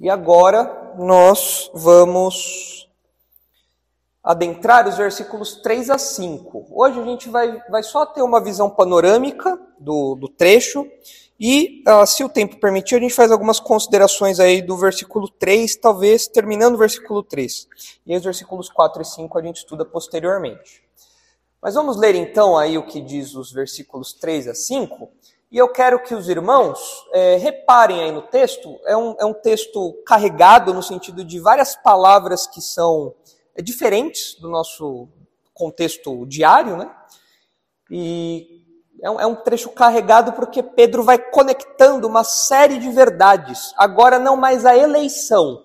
E agora nós vamos adentrar os versículos 3 a 5. Hoje a gente vai, vai só ter uma visão panorâmica do, do trecho e, uh, se o tempo permitir, a gente faz algumas considerações aí do versículo 3, talvez terminando o versículo 3. E aí os versículos 4 e 5 a gente estuda posteriormente. Mas vamos ler então aí o que diz os versículos 3 a 5. E eu quero que os irmãos é, reparem aí no texto, é um, é um texto carregado no sentido de várias palavras que são é, diferentes do nosso contexto diário, né? E é um, é um trecho carregado porque Pedro vai conectando uma série de verdades. Agora, não mais a eleição.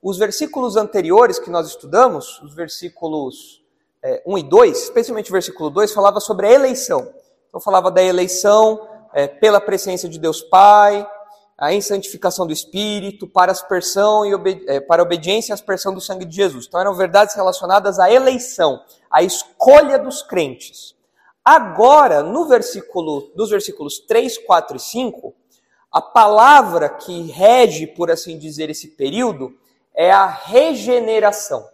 Os versículos anteriores que nós estudamos, os versículos é, 1 e 2, especialmente o versículo 2, falava sobre a eleição. Então, falava da eleição é, pela presença de Deus Pai, a em santificação do Espírito, para aspersão e obedi é, para obediência e aspersão do sangue de Jesus. Então eram verdades relacionadas à eleição, à escolha dos crentes. Agora, no versículo, dos versículos 3, 4 e 5, a palavra que rege, por assim dizer, esse período é a regeneração.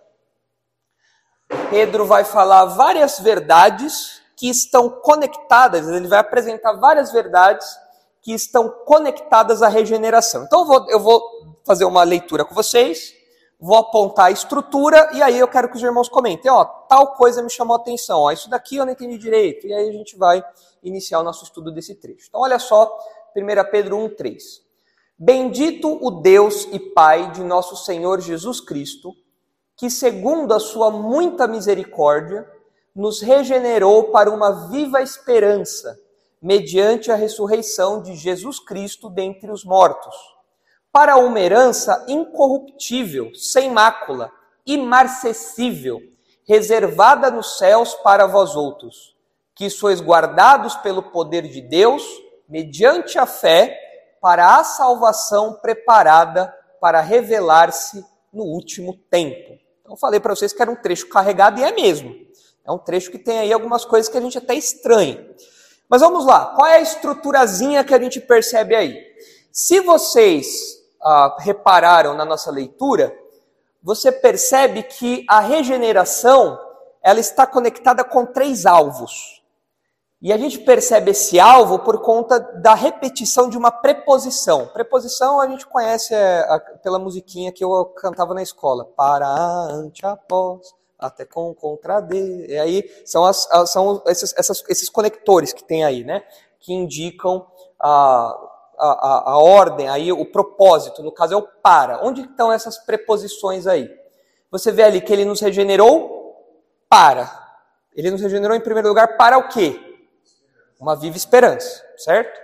Pedro vai falar várias verdades que estão conectadas, ele vai apresentar várias verdades que estão conectadas à regeneração. Então eu vou, eu vou fazer uma leitura com vocês, vou apontar a estrutura e aí eu quero que os irmãos comentem, ó, tal coisa me chamou a atenção, ó, isso daqui eu não entendi direito, e aí a gente vai iniciar o nosso estudo desse trecho. Então olha só, 1 Pedro 1:3. Bendito o Deus e Pai de nosso Senhor Jesus Cristo, que segundo a sua muita misericórdia, nos regenerou para uma viva esperança, mediante a ressurreição de Jesus Cristo dentre os mortos, para uma herança incorruptível, sem mácula, imarcessível, reservada nos céus para vós outros, que sois guardados pelo poder de Deus, mediante a fé, para a salvação preparada para revelar-se no último tempo. Então, falei para vocês que era um trecho carregado e é mesmo. É um trecho que tem aí algumas coisas que a gente até estranha. Mas vamos lá, qual é a estruturazinha que a gente percebe aí? Se vocês ah, repararam na nossa leitura, você percebe que a regeneração ela está conectada com três alvos. E a gente percebe esse alvo por conta da repetição de uma preposição. Preposição a gente conhece é, a, pela musiquinha que eu cantava na escola. Para, ante, após até com, contra D. E aí são, as, são esses, essas, esses conectores que tem aí, né? Que indicam a, a, a, ordem, aí o propósito, no caso é o para. Onde estão essas preposições aí? Você vê ali que ele nos regenerou para. Ele nos regenerou em primeiro lugar para o quê? Uma viva esperança, certo?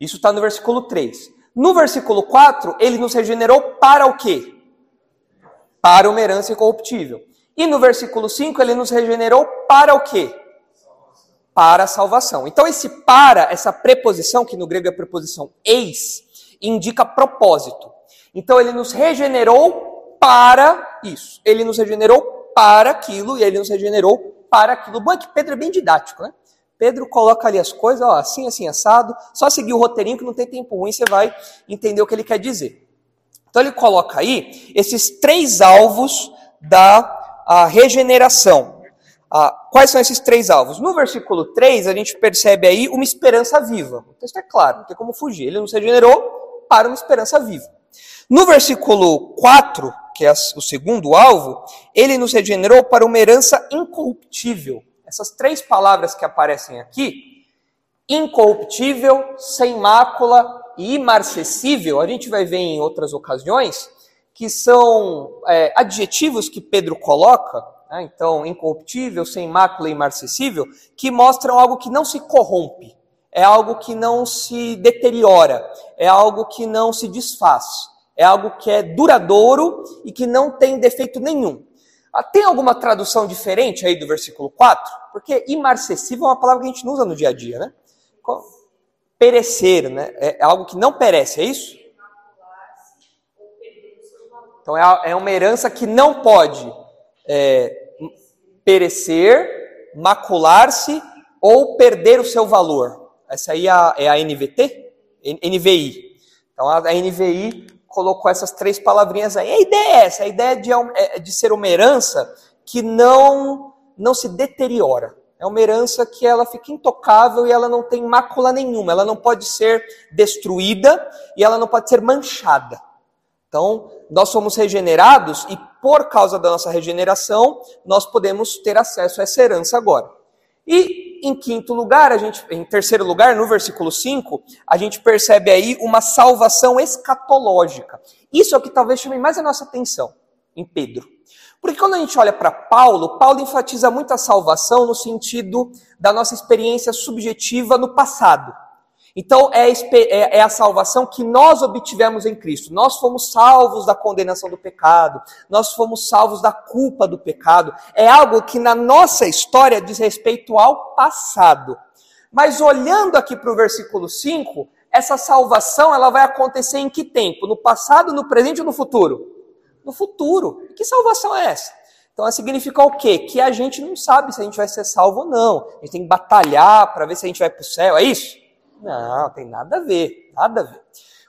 Isso está no versículo 3. No versículo 4, ele nos regenerou para o quê? Para uma herança incorruptível. E no versículo 5 ele nos regenerou para o quê? Para a salvação. Então esse para, essa preposição, que no grego é preposição eis, indica propósito. Então ele nos regenerou para isso. Ele nos regenerou para aquilo e ele nos regenerou para aquilo. Bom é que Pedro é bem didático, né? Pedro coloca ali as coisas, ó, assim, assim, assado. Só seguir o roteirinho que não tem tempo ruim, você vai entender o que ele quer dizer. Então ele coloca aí esses três alvos da a regeneração. Ah, quais são esses três alvos? No versículo 3, a gente percebe aí uma esperança viva. O texto é claro, não tem como fugir. Ele nos regenerou para uma esperança viva. No versículo 4, que é o segundo alvo, ele nos regenerou para uma herança incorruptível. Essas três palavras que aparecem aqui, incorruptível, sem mácula e imarcessível, a gente vai ver em outras ocasiões, que são é, adjetivos que Pedro coloca, né, então incorruptível, sem mácula e imarcessível, que mostram algo que não se corrompe, é algo que não se deteriora, é algo que não se desfaz, é algo que é duradouro e que não tem defeito nenhum. Ah, tem alguma tradução diferente aí do versículo 4? Porque imarcessível é uma palavra que a gente não usa no dia a dia, né? Perecer, né? É algo que não perece, é isso? Então é, é uma herança que não pode é, perecer, macular-se ou perder o seu valor. Essa aí é a, é a NVT? NVI. Então a, a NVI colocou essas três palavrinhas aí. A ideia é essa, a ideia de, é de ser uma herança que não, não se deteriora. É uma herança que ela fica intocável e ela não tem mácula nenhuma, ela não pode ser destruída e ela não pode ser manchada. Então, nós somos regenerados e por causa da nossa regeneração, nós podemos ter acesso a essa herança agora. E em quinto lugar, a gente, em terceiro lugar, no versículo 5, a gente percebe aí uma salvação escatológica. Isso é o que talvez chame mais a nossa atenção em Pedro. Porque quando a gente olha para Paulo, Paulo enfatiza muito a salvação no sentido da nossa experiência subjetiva no passado. Então, é, é, é a salvação que nós obtivemos em Cristo. Nós fomos salvos da condenação do pecado, nós fomos salvos da culpa do pecado. É algo que na nossa história diz respeito ao passado. Mas olhando aqui para o versículo 5, essa salvação ela vai acontecer em que tempo? No passado, no presente ou no futuro? No futuro. Que salvação é essa? Então, significa o quê? Que a gente não sabe se a gente vai ser salvo ou não. A gente tem que batalhar para ver se a gente vai para o céu. É isso? Não, tem nada a ver, nada a ver.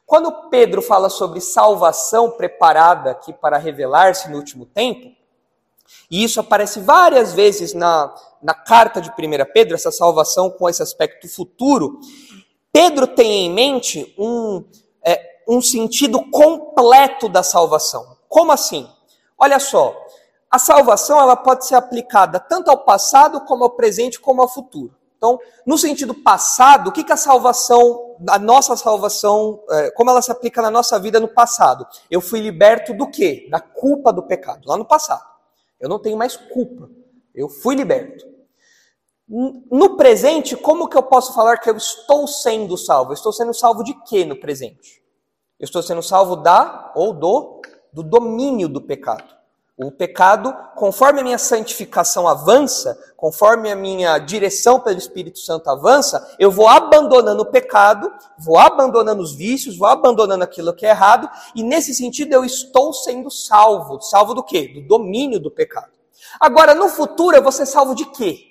Quando Pedro fala sobre salvação preparada aqui para revelar-se no último tempo, e isso aparece várias vezes na, na carta de 1 Pedro, essa salvação com esse aspecto futuro, Pedro tem em mente um, é, um sentido completo da salvação. Como assim? Olha só, a salvação ela pode ser aplicada tanto ao passado como ao presente como ao futuro. Então, no sentido passado, o que, que a salvação, a nossa salvação, é, como ela se aplica na nossa vida no passado? Eu fui liberto do quê? Da culpa do pecado, lá no passado. Eu não tenho mais culpa. Eu fui liberto. No presente, como que eu posso falar que eu estou sendo salvo? Eu estou sendo salvo de quê no presente? Eu estou sendo salvo da ou do do domínio do pecado. O pecado, conforme a minha santificação avança, conforme a minha direção pelo Espírito Santo avança, eu vou abandonando o pecado, vou abandonando os vícios, vou abandonando aquilo que é errado, e nesse sentido eu estou sendo salvo. Salvo do quê? Do domínio do pecado. Agora, no futuro, eu vou ser salvo de quê?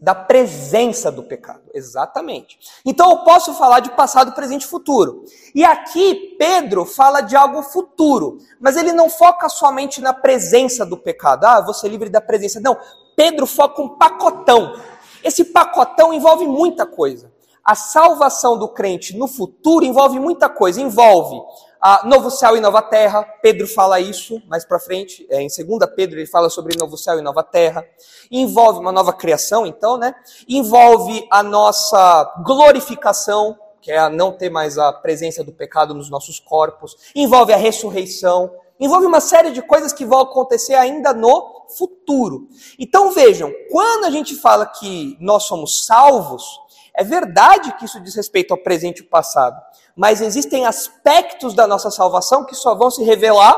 Da presença do pecado. Exatamente. Então eu posso falar de passado, presente e futuro. E aqui Pedro fala de algo futuro, mas ele não foca somente na presença do pecado. Ah, você livre da presença. Não, Pedro foca um pacotão. Esse pacotão envolve muita coisa. A salvação do crente no futuro envolve muita coisa. Envolve ah, novo céu e nova terra. Pedro fala isso mais para frente. É, em 2 Pedro ele fala sobre novo céu e nova terra. Envolve uma nova criação, então, né? Envolve a nossa glorificação, que é a não ter mais a presença do pecado nos nossos corpos. Envolve a ressurreição. Envolve uma série de coisas que vão acontecer ainda no futuro. Então vejam, quando a gente fala que nós somos salvos, é verdade que isso diz respeito ao presente e ao passado, mas existem aspectos da nossa salvação que só vão se revelar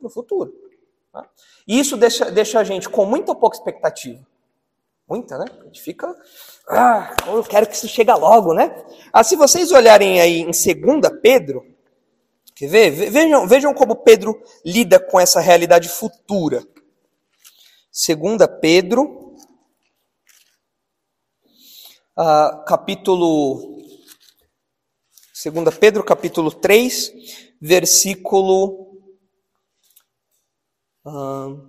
no futuro. Tá? E isso deixa, deixa a gente com muita ou pouca expectativa. Muita, né? A gente fica. Ah, eu quero que isso chegue logo, né? Ah, se vocês olharem aí em 2 Pedro, quer ver? Vejam, vejam como Pedro lida com essa realidade futura. 2 Pedro, uh, capítulo 2 Pedro, capítulo 3, versículo. Uh,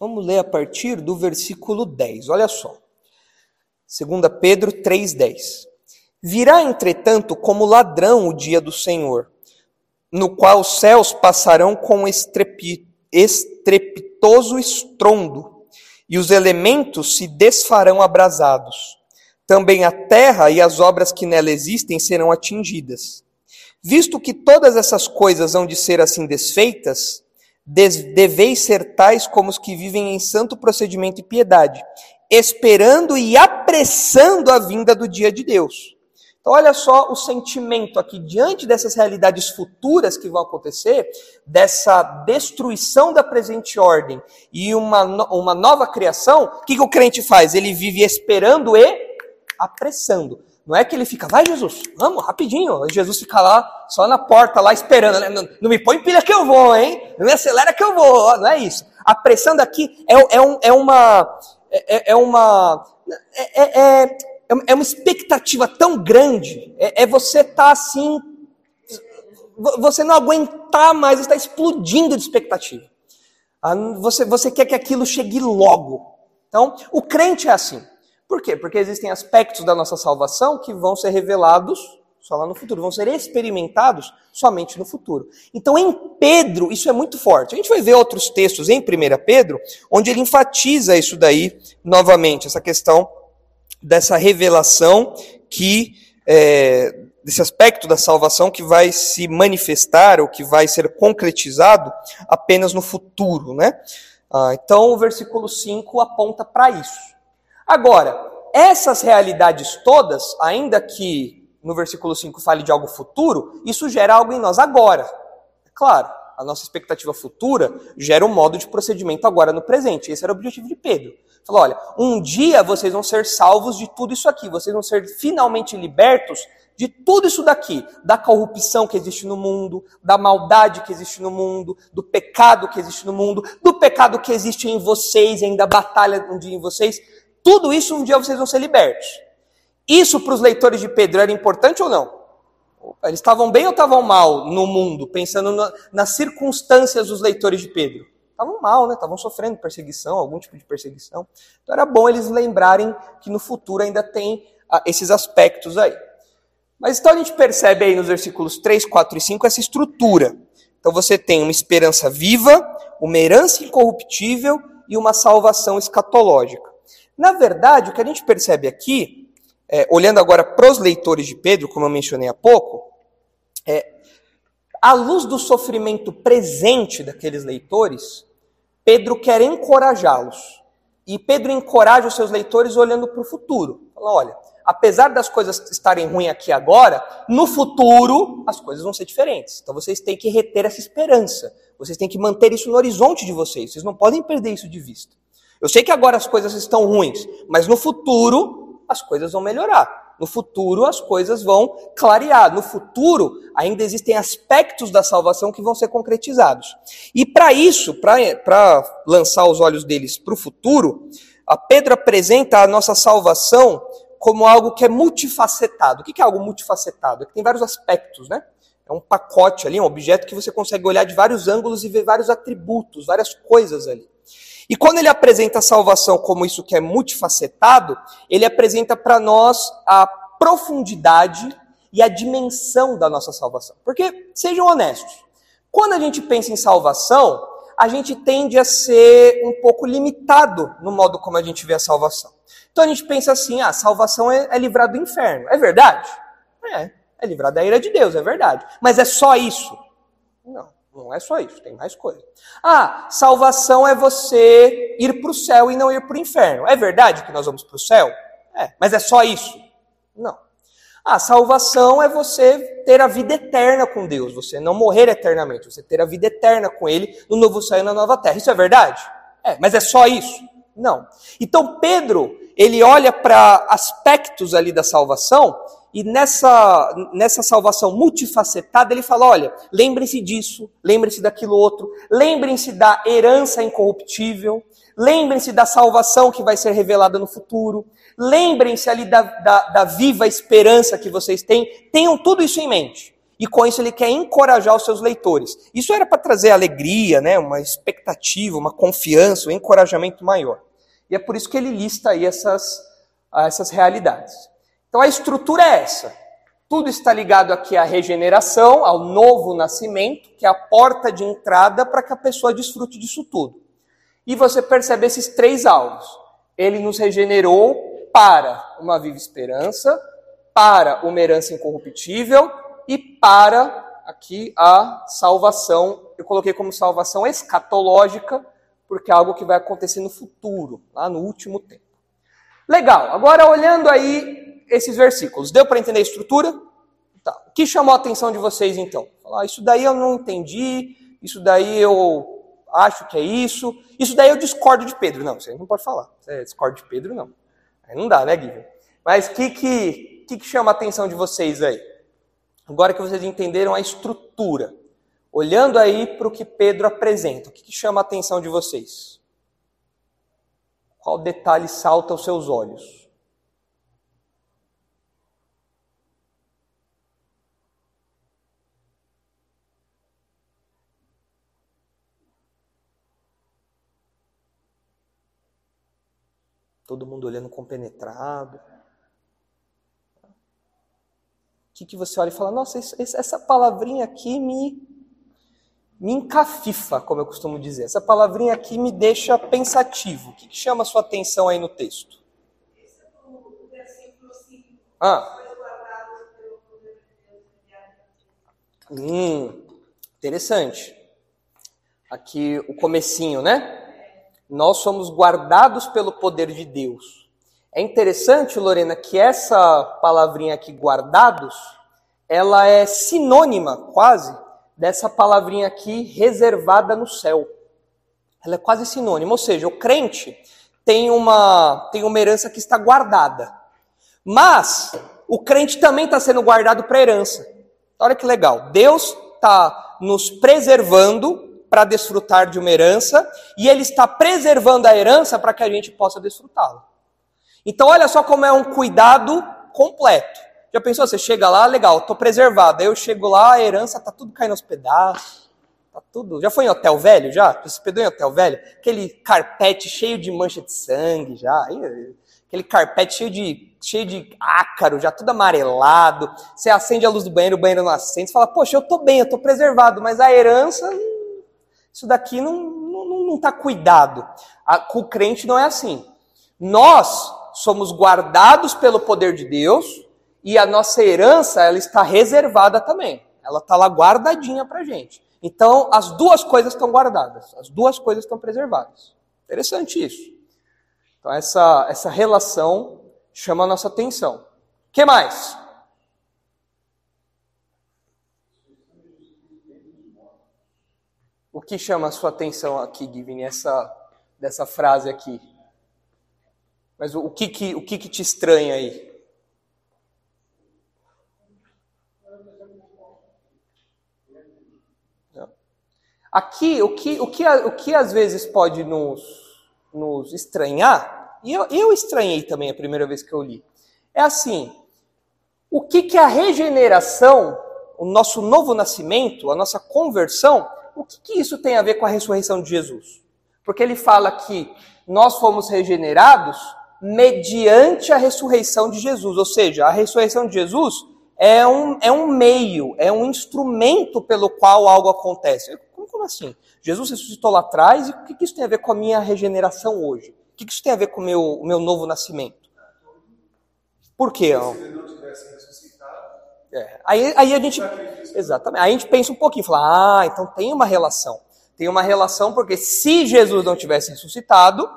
vamos ler a partir do versículo 10. Olha só. 2 Pedro 3,10. Virá, entretanto, como ladrão o dia do Senhor, no qual os céus passarão com estrepi, estrepitoso estrondo e os elementos se desfarão abrasados. Também a terra e as obras que nela existem serão atingidas. Visto que todas essas coisas hão de ser assim desfeitas, deveis ser tais como os que vivem em santo procedimento e piedade, esperando e apressando a vinda do dia de Deus então, olha só o sentimento aqui, diante dessas realidades futuras que vão acontecer, dessa destruição da presente ordem e uma, uma nova criação, o que, que o crente faz? Ele vive esperando e apressando. Não é que ele fica, vai Jesus, vamos, rapidinho. Jesus fica lá, só na porta, lá esperando. Não, não, me põe pilha que eu vou, hein? Não me acelera que eu vou. Não é isso. Apressando aqui é, é, um, é uma. É, é uma. É, é, é é, uma expectativa tão grande, é, é você estar tá assim, você não aguentar mais, está explodindo de expectativa. Ah, você, você quer que aquilo chegue logo. Então, o crente é assim. Por quê? Porque existem aspectos da nossa salvação que vão ser revelados só lá no futuro, vão ser experimentados somente no futuro. Então, em Pedro, isso é muito forte. A gente vai ver outros textos em 1 Pedro, onde ele enfatiza isso daí novamente, essa questão dessa revelação que. É, desse aspecto da salvação que vai se manifestar ou que vai ser concretizado apenas no futuro, né? Ah, então, o versículo 5 aponta para isso. Agora, essas realidades todas, ainda que no versículo 5 fale de algo futuro, isso gera algo em nós agora. É claro, a nossa expectativa futura gera um modo de procedimento agora no presente. Esse era o objetivo de Pedro. Falou: olha, um dia vocês vão ser salvos de tudo isso aqui, vocês vão ser finalmente libertos de tudo isso daqui, da corrupção que existe no mundo, da maldade que existe no mundo, do pecado que existe no mundo, do pecado que existe em vocês, ainda batalha um dia em vocês, tudo isso um dia vocês vão ser libertos. Isso para os leitores de Pedro era importante ou não? Eles estavam bem ou estavam mal no mundo, pensando na, nas circunstâncias dos leitores de Pedro? Estavam mal, né? Estavam sofrendo perseguição, algum tipo de perseguição. Então era bom eles lembrarem que no futuro ainda tem ah, esses aspectos aí. Mas então a gente percebe aí nos versículos 3, 4 e 5 essa estrutura. Então você tem uma esperança viva, uma herança incorruptível e uma salvação escatológica. Na verdade, o que a gente percebe aqui, é, olhando agora para os leitores de Pedro, como eu mencionei há pouco, é, à luz do sofrimento presente daqueles leitores, Pedro quer encorajá-los. E Pedro encoraja os seus leitores olhando para o futuro. Fala, olha, apesar das coisas estarem ruins aqui agora, no futuro as coisas vão ser diferentes. Então vocês têm que reter essa esperança. Vocês têm que manter isso no horizonte de vocês. Vocês não podem perder isso de vista. Eu sei que agora as coisas estão ruins, mas no futuro as coisas vão melhorar. No futuro as coisas vão clarear. No futuro ainda existem aspectos da salvação que vão ser concretizados. E para isso, para lançar os olhos deles para o futuro, a Pedro apresenta a nossa salvação como algo que é multifacetado. O que é algo multifacetado? É que tem vários aspectos, né? É um pacote ali, um objeto que você consegue olhar de vários ângulos e ver vários atributos, várias coisas ali. E quando ele apresenta a salvação como isso que é multifacetado, ele apresenta para nós a profundidade e a dimensão da nossa salvação. Porque, sejam honestos, quando a gente pensa em salvação, a gente tende a ser um pouco limitado no modo como a gente vê a salvação. Então a gente pensa assim: ah, salvação é, é livrar do inferno. É verdade? É. É livrar da ira de Deus, é verdade. Mas é só isso? Não, não é só isso, tem mais coisa. Ah, salvação é você ir para o céu e não ir para o inferno. É verdade que nós vamos para o céu? É, mas é só isso? Não. Ah, salvação é você ter a vida eterna com Deus, você não morrer eternamente, você ter a vida eterna com Ele no novo céu e na nova terra. Isso é verdade? É, mas é só isso? Não. Então Pedro, ele olha para aspectos ali da salvação e nessa, nessa salvação multifacetada ele fala: olha, lembrem-se disso, lembrem-se daquilo outro, lembrem-se da herança incorruptível, lembrem-se da salvação que vai ser revelada no futuro, lembrem-se ali da, da, da viva esperança que vocês têm, tenham tudo isso em mente. E com isso ele quer encorajar os seus leitores. Isso era para trazer alegria, né, uma expectativa, uma confiança, um encorajamento maior. E é por isso que ele lista aí essas, essas realidades. Então a estrutura é essa. Tudo está ligado aqui à regeneração, ao novo nascimento, que é a porta de entrada para que a pessoa desfrute disso tudo. E você percebe esses três alvos. Ele nos regenerou para uma viva esperança, para uma herança incorruptível e para aqui a salvação. Eu coloquei como salvação escatológica, porque é algo que vai acontecer no futuro, lá no último tempo. Legal, agora olhando aí esses versículos, deu para entender a estrutura? Tá. O que chamou a atenção de vocês então? Falar, isso daí eu não entendi, isso daí eu acho que é isso, isso daí eu discordo de Pedro. Não, você não pode falar, você discorda de Pedro, não. Aí não dá, né, Guilherme? Mas o que, que, que, que chama a atenção de vocês aí? Agora que vocês entenderam a estrutura, olhando aí para o que Pedro apresenta, o que, que chama a atenção de vocês? Qual detalhe salta aos seus olhos? Todo mundo olhando compenetrado. O que, que você olha e fala, nossa, essa palavrinha aqui me, me encafifa, como eu costumo dizer. Essa palavrinha aqui me deixa pensativo. O que, que chama a sua atenção aí no texto? Ah. Hum, interessante. Aqui o comecinho, né? Nós somos guardados pelo poder de Deus. É interessante, Lorena, que essa palavrinha aqui, guardados, ela é sinônima, quase, dessa palavrinha aqui, reservada no céu. Ela é quase sinônima, ou seja, o crente tem uma, tem uma herança que está guardada. Mas o crente também está sendo guardado para herança. Olha que legal. Deus está nos preservando para desfrutar de uma herança e ele está preservando a herança para que a gente possa desfrutá-la. Então, olha só como é um cuidado completo. Já pensou? Você chega lá, legal, estou preservado. Aí eu chego lá, a herança está tudo caindo aos pedaços. Tá tudo. Já foi em hotel velho? Já? Você se em hotel velho? Aquele carpete cheio de mancha de sangue, já. Aquele carpete cheio de, cheio de ácaro, já tudo amarelado. Você acende a luz do banheiro, o banheiro não acende. Você fala, poxa, eu estou bem, eu estou preservado, mas a herança isso daqui não está não, não tá cuidado. A, com o crente não é assim. Nós somos guardados pelo poder de Deus e a nossa herança ela está reservada também. Ela está lá guardadinha para gente. Então as duas coisas estão guardadas, as duas coisas estão preservadas. Interessante isso. Então essa, essa relação chama a nossa atenção. O que mais? O que chama a sua atenção aqui, Givini, essa, dessa frase aqui? Mas o, o, que, que, o que, que te estranha aí? Aqui, o que, o que, o que às vezes pode nos, nos estranhar, e eu, eu estranhei também a primeira vez que eu li, é assim: o que, que a regeneração, o nosso novo nascimento, a nossa conversão, o que, que isso tem a ver com a ressurreição de Jesus? Porque ele fala que nós fomos regenerados mediante a ressurreição de Jesus, ou seja, a ressurreição de Jesus é um, é um meio, é um instrumento pelo qual algo acontece. Como, como assim? Jesus ressuscitou lá atrás, e o que, que isso tem a ver com a minha regeneração hoje? O que, que isso tem a ver com o meu, o meu novo nascimento? Por quê? Se ele não tivesse. É. Aí, aí a gente. Exatamente. Aí a gente pensa um pouquinho, fala, ah, então tem uma relação. Tem uma relação porque se Jesus não tivesse ressuscitado,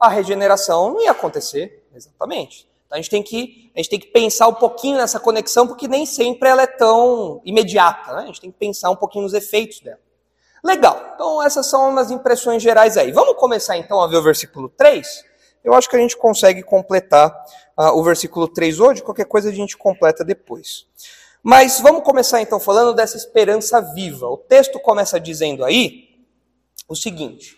a regeneração não ia acontecer. Exatamente. Então a gente tem que, a gente tem que pensar um pouquinho nessa conexão, porque nem sempre ela é tão imediata. Né? A gente tem que pensar um pouquinho nos efeitos dela. Legal. Então essas são umas impressões gerais aí. Vamos começar então a ver o versículo 3? Eu acho que a gente consegue completar uh, o versículo 3 hoje, qualquer coisa a gente completa depois. Mas vamos começar então falando dessa esperança viva. O texto começa dizendo aí o seguinte: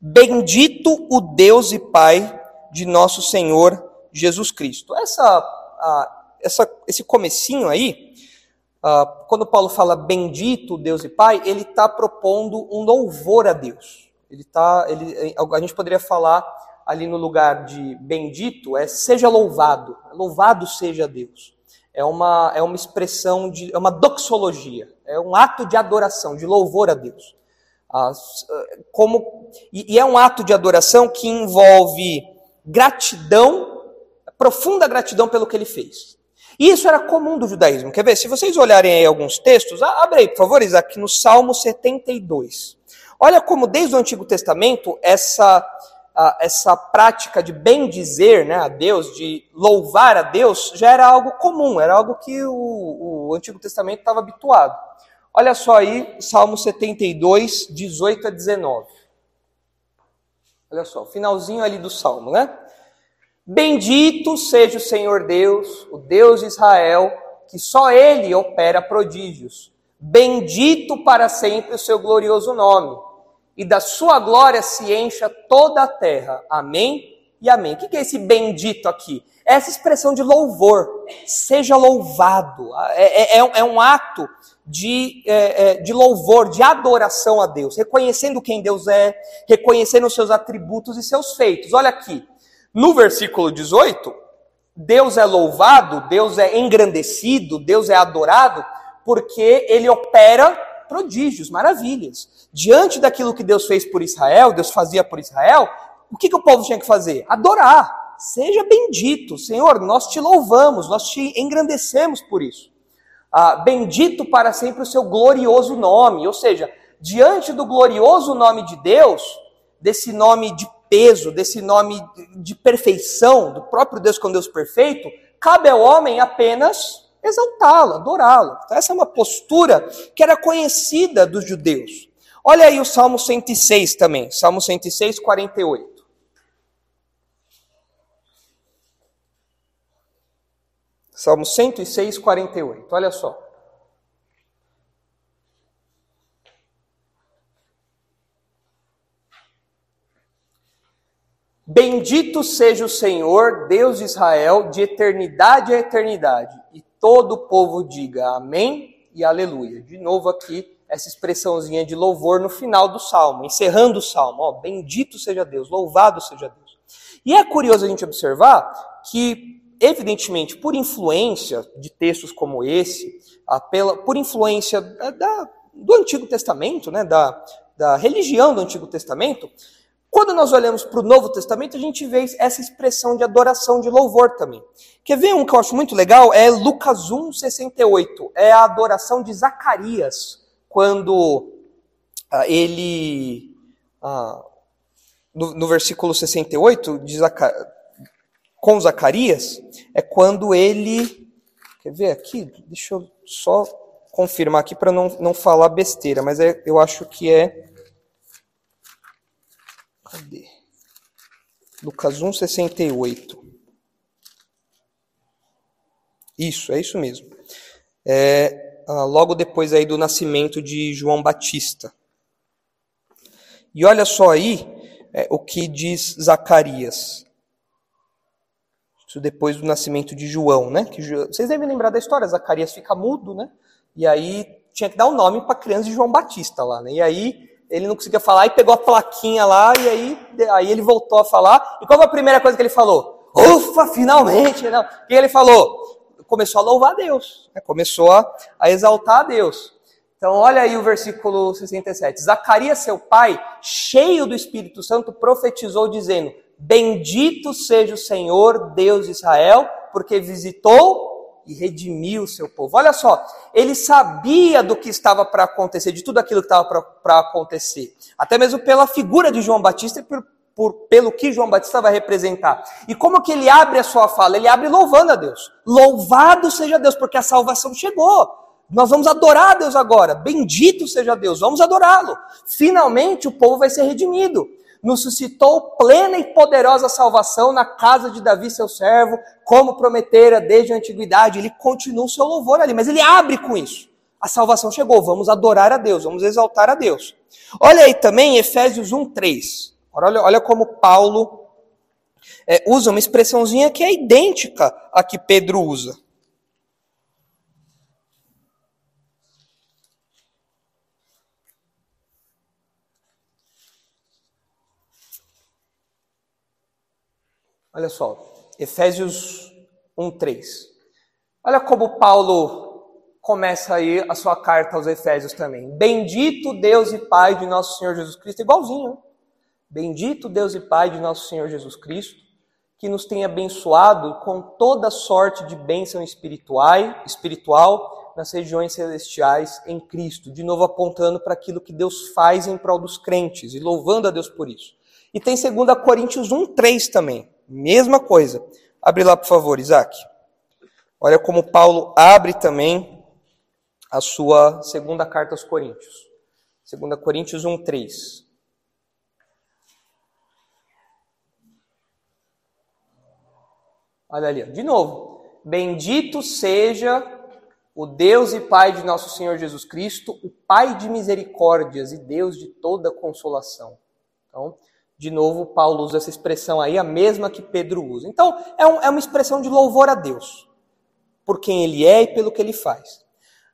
Bendito o Deus e Pai de nosso Senhor Jesus Cristo. Essa, a, essa, esse comecinho aí, a, quando Paulo fala bendito Deus e Pai, ele está propondo um louvor a Deus. Ele tá, ele, a gente poderia falar ali no lugar de bendito é seja louvado, louvado seja Deus é uma, é uma expressão, de, é uma doxologia, é um ato de adoração, de louvor a Deus. como, e, e é um ato de adoração que envolve gratidão, profunda gratidão pelo que ele fez. E isso era comum do judaísmo. Quer ver? Se vocês olharem aí alguns textos, abre aí, por favor, Isaac, no Salmo 72. Olha como desde o Antigo Testamento essa essa prática de bem dizer né, a Deus, de louvar a Deus, já era algo comum, era algo que o, o Antigo Testamento estava habituado. Olha só aí, Salmo 72, 18 a 19. Olha só, finalzinho ali do Salmo, né? Bendito seja o Senhor Deus, o Deus de Israel, que só Ele opera prodígios. Bendito para sempre o seu glorioso nome e da sua glória se encha toda a terra. Amém e amém. O que é esse bendito aqui? É essa expressão de louvor. Seja louvado. É, é, é, é um ato de, é, é, de louvor, de adoração a Deus, reconhecendo quem Deus é, reconhecendo os seus atributos e seus feitos. Olha aqui. No versículo 18, Deus é louvado, Deus é engrandecido, Deus é adorado, porque ele opera prodígios, maravilhas. Diante daquilo que Deus fez por Israel, Deus fazia por Israel, o que, que o povo tinha que fazer? Adorar. Seja bendito, Senhor, nós te louvamos, nós te engrandecemos por isso. Ah, bendito para sempre o seu glorioso nome, ou seja, diante do glorioso nome de Deus, desse nome de peso, desse nome de perfeição, do próprio Deus com Deus perfeito, cabe ao homem apenas exaltá-lo, adorá-lo. Essa é uma postura que era conhecida dos judeus. Olha aí o Salmo 106 também, Salmo 106, 48. Salmo 106, 48. Olha só. Bendito seja o Senhor, Deus de Israel, de eternidade a eternidade. E todo o povo diga amém e aleluia. De novo aqui, essa expressãozinha de louvor no final do salmo, encerrando o salmo. Ó, bendito seja Deus, louvado seja Deus. E é curioso a gente observar que, evidentemente, por influência de textos como esse, pela, por influência da, do Antigo Testamento, né, da, da religião do Antigo Testamento, quando nós olhamos para o Novo Testamento, a gente vê essa expressão de adoração, de louvor também. Quer ver um que eu acho muito legal? É Lucas 1, 68. É a adoração de Zacarias, quando ah, ele, ah, no, no, versículo 68, de Zaca, com Zacarias, é quando ele. Quer ver aqui? Deixa eu só confirmar aqui para não, não falar besteira, mas é, eu acho que é Cadê? Lucas 1, 68. Isso, é isso mesmo. É, ah, logo depois aí do nascimento de João Batista. E olha só aí é, o que diz Zacarias. Isso depois do nascimento de João, né? Que, vocês devem lembrar da história, Zacarias fica mudo, né? E aí tinha que dar um nome para a criança de João Batista lá, né? E aí ele não conseguia falar e pegou a plaquinha lá e aí, aí ele voltou a falar. E qual foi a primeira coisa que ele falou? Ufa, finalmente! Não. O que ele falou? Começou a louvar a Deus, né? começou a, a exaltar a Deus. Então, olha aí o versículo 67. Zacarias, seu pai, cheio do Espírito Santo, profetizou, dizendo: Bendito seja o Senhor, Deus de Israel, porque visitou e redimiu o seu povo. Olha só, ele sabia do que estava para acontecer, de tudo aquilo que estava para acontecer. Até mesmo pela figura de João Batista e por, por, pelo que João Batista vai representar. E como que ele abre a sua fala? Ele abre louvando a Deus. Louvado seja Deus, porque a salvação chegou. Nós vamos adorar a Deus agora. Bendito seja Deus, vamos adorá-lo. Finalmente o povo vai ser redimido nos suscitou plena e poderosa salvação na casa de Davi, seu servo, como prometera desde a antiguidade. Ele continua o seu louvor ali, mas ele abre com isso. A salvação chegou, vamos adorar a Deus, vamos exaltar a Deus. Olha aí também Efésios 1, 3. Olha, olha como Paulo é, usa uma expressãozinha que é idêntica à que Pedro usa. Olha só, Efésios 1:3. Olha como Paulo começa aí a sua carta aos Efésios também. Bendito Deus e Pai de nosso Senhor Jesus Cristo, igualzinho. Bendito Deus e Pai de nosso Senhor Jesus Cristo, que nos tem abençoado com toda sorte de bênção espiritual, espiritual nas regiões celestiais em Cristo. De novo apontando para aquilo que Deus faz em prol dos crentes e louvando a Deus por isso. E tem 2 Coríntios 1:3 também. Mesma coisa. Abre lá, por favor, Isaac. Olha como Paulo abre também a sua segunda carta aos Coríntios. 2 Coríntios 1, 3. Olha ali, de novo. Bendito seja o Deus e Pai de nosso Senhor Jesus Cristo, o Pai de misericórdias e Deus de toda consolação. Então, de novo, Paulo usa essa expressão aí, a mesma que Pedro usa. Então, é, um, é uma expressão de louvor a Deus, por quem ele é e pelo que ele faz.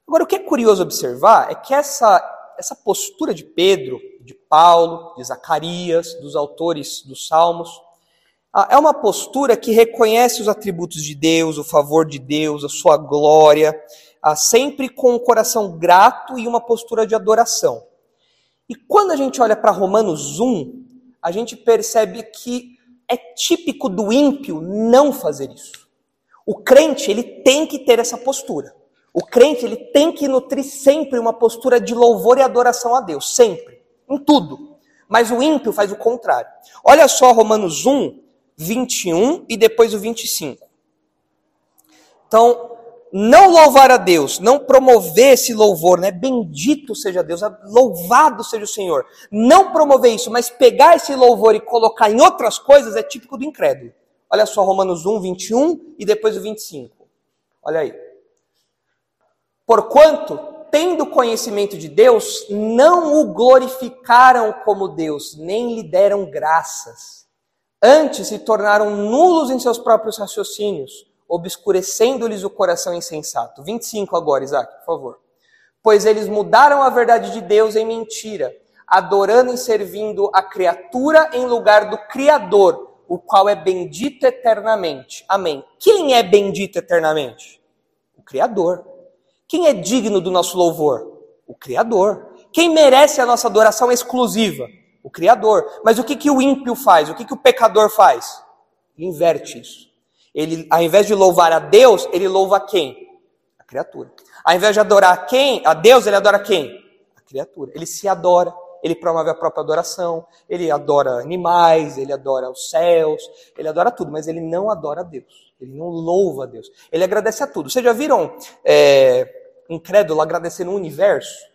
Agora, o que é curioso observar é que essa, essa postura de Pedro, de Paulo, de Zacarias, dos autores dos Salmos, é uma postura que reconhece os atributos de Deus, o favor de Deus, a sua glória, sempre com um coração grato e uma postura de adoração. E quando a gente olha para Romanos 1, a gente percebe que é típico do ímpio não fazer isso. O crente, ele tem que ter essa postura. O crente, ele tem que nutrir sempre uma postura de louvor e adoração a Deus, sempre, em tudo. Mas o ímpio faz o contrário. Olha só Romanos 1, 21 e depois o 25. Então, não louvar a Deus, não promover esse louvor, né? Bendito seja Deus, louvado seja o Senhor. Não promover isso, mas pegar esse louvor e colocar em outras coisas é típico do incrédulo. Olha só Romanos 1, 21 e depois o 25. Olha aí. Porquanto, tendo conhecimento de Deus, não o glorificaram como Deus, nem lhe deram graças. Antes se tornaram nulos em seus próprios raciocínios obscurecendo-lhes o coração insensato. 25 agora, Isaac, por favor. Pois eles mudaram a verdade de Deus em mentira, adorando e servindo a criatura em lugar do Criador, o qual é bendito eternamente. Amém. Quem é bendito eternamente? O Criador. Quem é digno do nosso louvor? O Criador. Quem merece a nossa adoração exclusiva? O Criador. Mas o que, que o ímpio faz? O que, que o pecador faz? Ele inverte isso. Ele, ao invés de louvar a Deus, ele louva quem? A criatura. Ao invés de adorar quem? A Deus, ele adora quem? A criatura. Ele se adora, ele promove a própria adoração, ele adora animais, ele adora os céus, ele adora tudo, mas ele não adora a Deus. Ele não louva a Deus. Ele agradece a tudo. Vocês já viram é, incrédulo agradecendo o universo?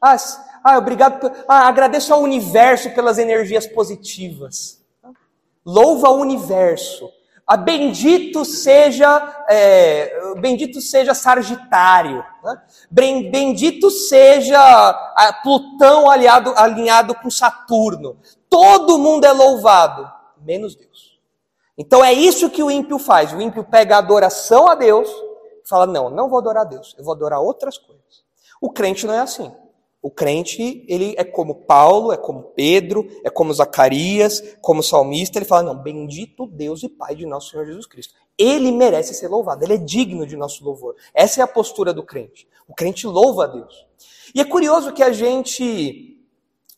Ah, ah obrigado. Ah, agradeço ao universo pelas energias positivas. Louva o universo. A bendito seja, é, bendito seja Sagitário, né? bendito seja Plutão aliado, alinhado com Saturno. Todo mundo é louvado, menos Deus. Então é isso que o ímpio faz. O ímpio pega a adoração a Deus e fala: não, não vou adorar a Deus, eu vou adorar outras coisas. O crente não é assim. O crente, ele é como Paulo, é como Pedro, é como Zacarias, como salmista, ele fala, não, bendito Deus e Pai de nosso Senhor Jesus Cristo. Ele merece ser louvado, ele é digno de nosso louvor. Essa é a postura do crente. O crente louva a Deus. E é curioso que a gente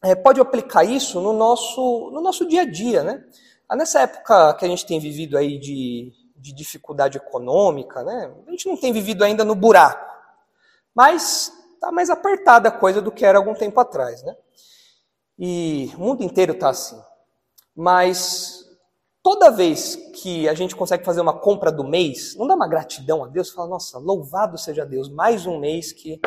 é, pode aplicar isso no nosso, no nosso dia a dia, né? Ah, nessa época que a gente tem vivido aí de, de dificuldade econômica, né? A gente não tem vivido ainda no buraco. Mas Está mais apertada a coisa do que era algum tempo atrás, né? E o mundo inteiro está assim. Mas toda vez que a gente consegue fazer uma compra do mês, não dá uma gratidão a Deus? Fala, nossa, louvado seja Deus, mais um mês que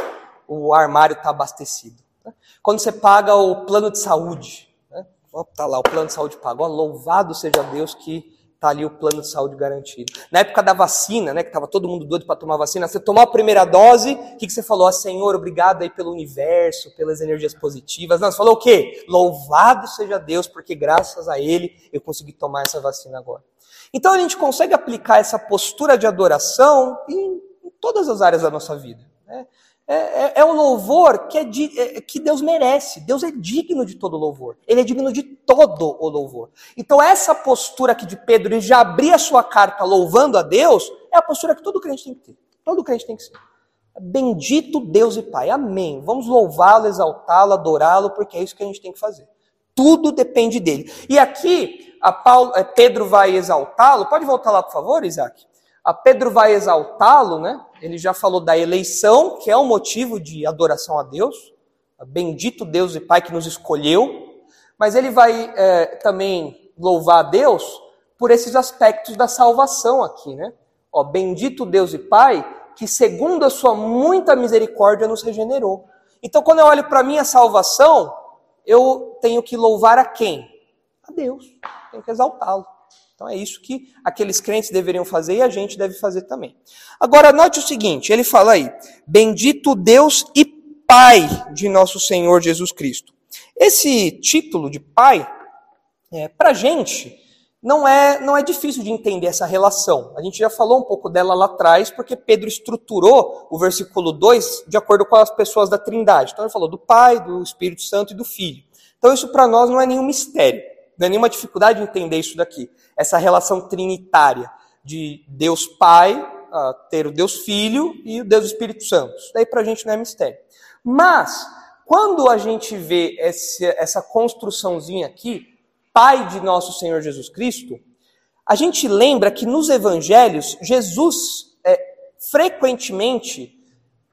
o armário está abastecido. Né? Quando você paga o plano de saúde, né? tá lá o plano de saúde pago, louvado seja Deus que Está ali o plano de saúde garantido. Na época da vacina, né, que estava todo mundo doido para tomar vacina, você tomou a primeira dose, o que, que você falou? Ah, Senhor, obrigado aí pelo universo, pelas energias positivas. Não, você falou o quê? Louvado seja Deus, porque graças a Ele eu consegui tomar essa vacina agora. Então a gente consegue aplicar essa postura de adoração em, em todas as áreas da nossa vida. Né? É, é, é, um louvor que, é, de, é, que Deus merece. Deus é digno de todo louvor. Ele é digno de todo o louvor. Então, essa postura aqui de Pedro, já abrir a sua carta louvando a Deus, é a postura que todo crente tem que ter. Todo crente tem que ser. Bendito Deus e Pai. Amém. Vamos louvá-lo, exaltá-lo, adorá-lo, porque é isso que a gente tem que fazer. Tudo depende dele. E aqui, Paulo, é, Pedro vai exaltá-lo. Pode voltar lá, por favor, Isaac? A Pedro vai exaltá-lo, né? Ele já falou da eleição, que é um motivo de adoração a Deus. Bendito Deus e Pai que nos escolheu. Mas ele vai é, também louvar a Deus por esses aspectos da salvação aqui, né? Ó, bendito Deus e Pai que segundo a sua muita misericórdia nos regenerou. Então, quando eu olho para a minha salvação, eu tenho que louvar a quem? A Deus. Tenho que exaltá-lo. Então é isso que aqueles crentes deveriam fazer e a gente deve fazer também. Agora, note o seguinte: ele fala aí, bendito Deus e Pai de nosso Senhor Jesus Cristo. Esse título de Pai, é, para gente, não é, não é difícil de entender essa relação. A gente já falou um pouco dela lá atrás, porque Pedro estruturou o versículo 2 de acordo com as pessoas da Trindade. Então ele falou do Pai, do Espírito Santo e do Filho. Então isso para nós não é nenhum mistério. Não é nenhuma dificuldade entender isso daqui. Essa relação trinitária de Deus Pai, uh, ter o Deus Filho e o Deus Espírito Santo. Isso daí para a gente não é mistério. Mas, quando a gente vê esse, essa construçãozinha aqui, Pai de nosso Senhor Jesus Cristo, a gente lembra que nos evangelhos, Jesus, é, frequentemente,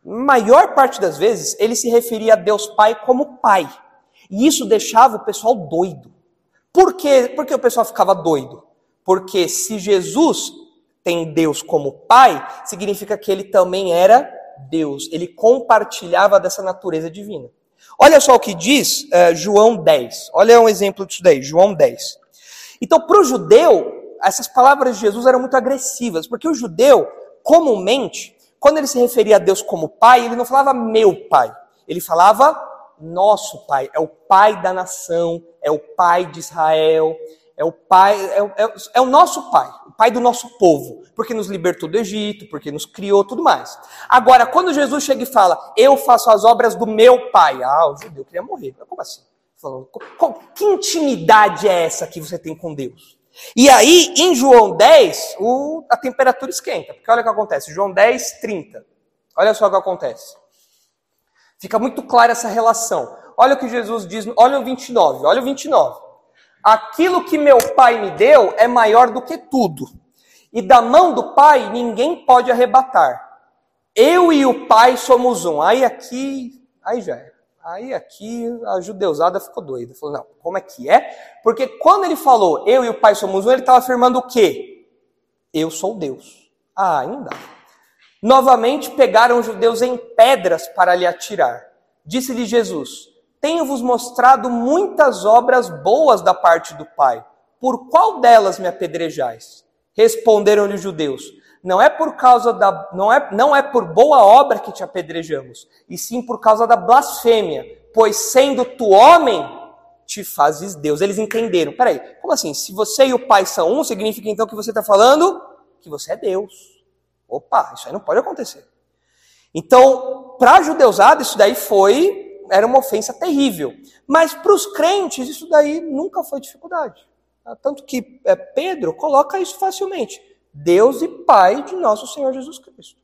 maior parte das vezes, ele se referia a Deus Pai como Pai. E isso deixava o pessoal doido. Por quê? Por que o pessoal ficava doido? Porque se Jesus tem Deus como Pai, significa que ele também era Deus. Ele compartilhava dessa natureza divina. Olha só o que diz uh, João 10. Olha um exemplo disso daí, João 10. Então, para o judeu, essas palavras de Jesus eram muito agressivas, porque o judeu, comumente, quando ele se referia a Deus como pai, ele não falava meu pai, ele falava nosso pai, é o pai da nação, é o pai de Israel, é o pai, é, é, é o nosso pai, o pai do nosso povo, porque nos libertou do Egito, porque nos criou, tudo mais. Agora, quando Jesus chega e fala, eu faço as obras do meu pai, ah, o judeu queria morrer. Como assim? Falou, que intimidade é essa que você tem com Deus? E aí, em João 10, o, a temperatura esquenta. Porque olha o que acontece. João 10, 30. Olha só o que acontece. Fica muito clara essa relação. Olha o que Jesus diz. Olha o 29. Olha o 29. Aquilo que meu pai me deu é maior do que tudo. E da mão do pai ninguém pode arrebatar. Eu e o pai somos um. Aí aqui, aí já é. Aí aqui a judeusada ficou doida. Falou, não, como é que é? Porque quando ele falou, eu e o Pai somos um, ele estava afirmando o quê? Eu sou Deus. Ah, ainda. Novamente pegaram os judeus em pedras para lhe atirar. Disse-lhe Jesus: Tenho-vos mostrado muitas obras boas da parte do Pai. Por qual delas me apedrejais? Responderam-lhe os judeus: não é por causa da não é, não é por boa obra que te apedrejamos, e sim por causa da blasfêmia, pois sendo tu homem, te fazes Deus. Eles entenderam. Peraí, como assim? Se você e o Pai são um, significa então que você está falando que você é Deus. Opa, isso aí não pode acontecer. Então, para a judeusada, isso daí foi, era uma ofensa terrível. Mas para os crentes, isso daí nunca foi dificuldade. Tanto que é, Pedro coloca isso facilmente. Deus e Pai de nosso Senhor Jesus Cristo,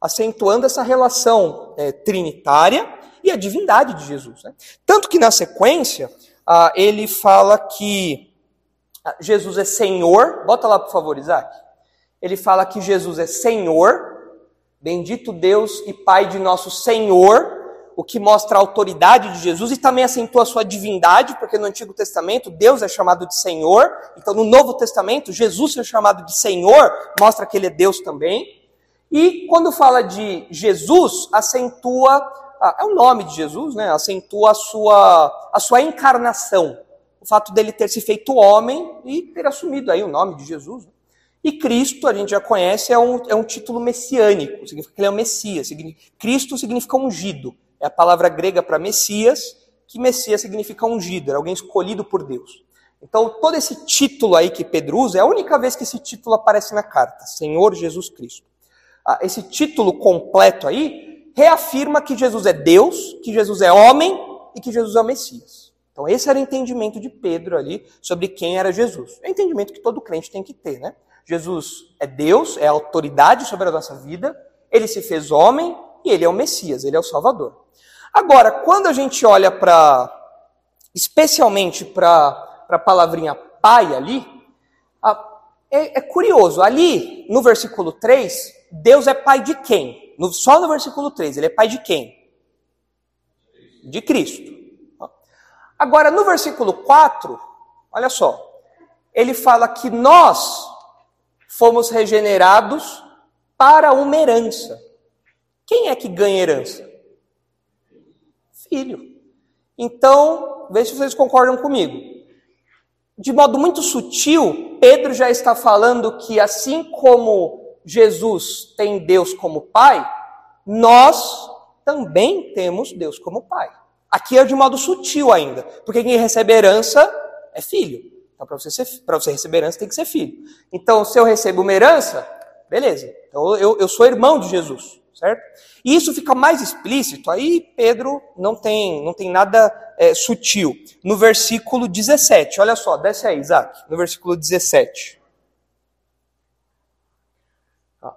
acentuando essa relação é, trinitária e a divindade de Jesus. Né? Tanto que na sequência ah, ele fala que Jesus é Senhor, bota lá por favor, Isaac. Ele fala que Jesus é Senhor, bendito Deus e Pai de nosso Senhor o que mostra a autoridade de Jesus e também acentua a sua divindade, porque no Antigo Testamento Deus é chamado de Senhor, então no Novo Testamento Jesus é chamado de Senhor, mostra que ele é Deus também. E quando fala de Jesus, acentua, é o nome de Jesus, né? Acentua a sua, a sua encarnação, o fato dele ter se feito homem e ter assumido aí o nome de Jesus. Né? E Cristo, a gente já conhece, é um, é um título messiânico, significa que ele é o Messias. Cristo significa ungido é a palavra grega para Messias, que Messias significa ungido, era alguém escolhido por Deus. Então, todo esse título aí que Pedro usa é a única vez que esse título aparece na carta, Senhor Jesus Cristo. Ah, esse título completo aí reafirma que Jesus é Deus, que Jesus é homem e que Jesus é o Messias. Então, esse era o entendimento de Pedro ali sobre quem era Jesus. É o entendimento que todo crente tem que ter, né? Jesus é Deus, é a autoridade sobre a nossa vida, ele se fez homem e ele é o Messias, ele é o Salvador. Agora, quando a gente olha para, especialmente para a palavrinha pai ali, a, é, é, curioso. Ali, no versículo 3, Deus é pai de quem? No, só no versículo 3, ele é pai de quem? De Cristo. Agora, no versículo 4, olha só, ele fala que nós fomos regenerados para uma herança. Quem é que ganha herança? filho. Então, veja se vocês concordam comigo. De modo muito sutil, Pedro já está falando que assim como Jesus tem Deus como Pai, nós também temos Deus como Pai. Aqui é de modo sutil ainda, porque quem recebe herança é filho. Então, para você, você receber herança, tem que ser filho. Então, se eu recebo uma herança, beleza. Então, eu, eu sou irmão de Jesus certo? E isso fica mais explícito, aí Pedro não tem, não tem nada é, sutil. No versículo 17, olha só, desce aí, Isaac, no versículo 17.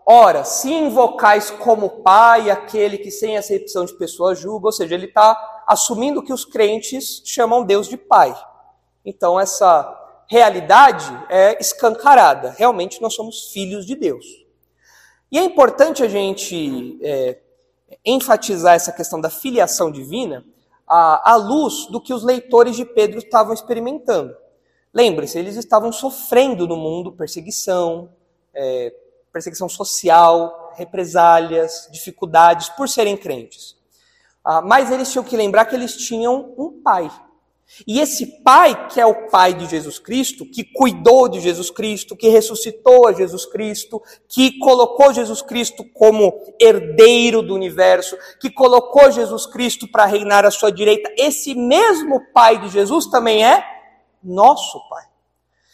Ora, se invocais como pai aquele que sem acepção de pessoas julga, ou seja, ele está assumindo que os crentes chamam Deus de pai. Então, essa realidade é escancarada. Realmente, nós somos filhos de Deus. E é importante a gente é, enfatizar essa questão da filiação divina à, à luz do que os leitores de Pedro estavam experimentando. Lembre-se, eles estavam sofrendo no mundo perseguição, é, perseguição social, represálias, dificuldades por serem crentes. Ah, mas eles tinham que lembrar que eles tinham um pai. E esse pai, que é o pai de Jesus Cristo, que cuidou de Jesus Cristo, que ressuscitou a Jesus Cristo, que colocou Jesus Cristo como herdeiro do universo, que colocou Jesus Cristo para reinar à sua direita, esse mesmo pai de Jesus também é nosso pai.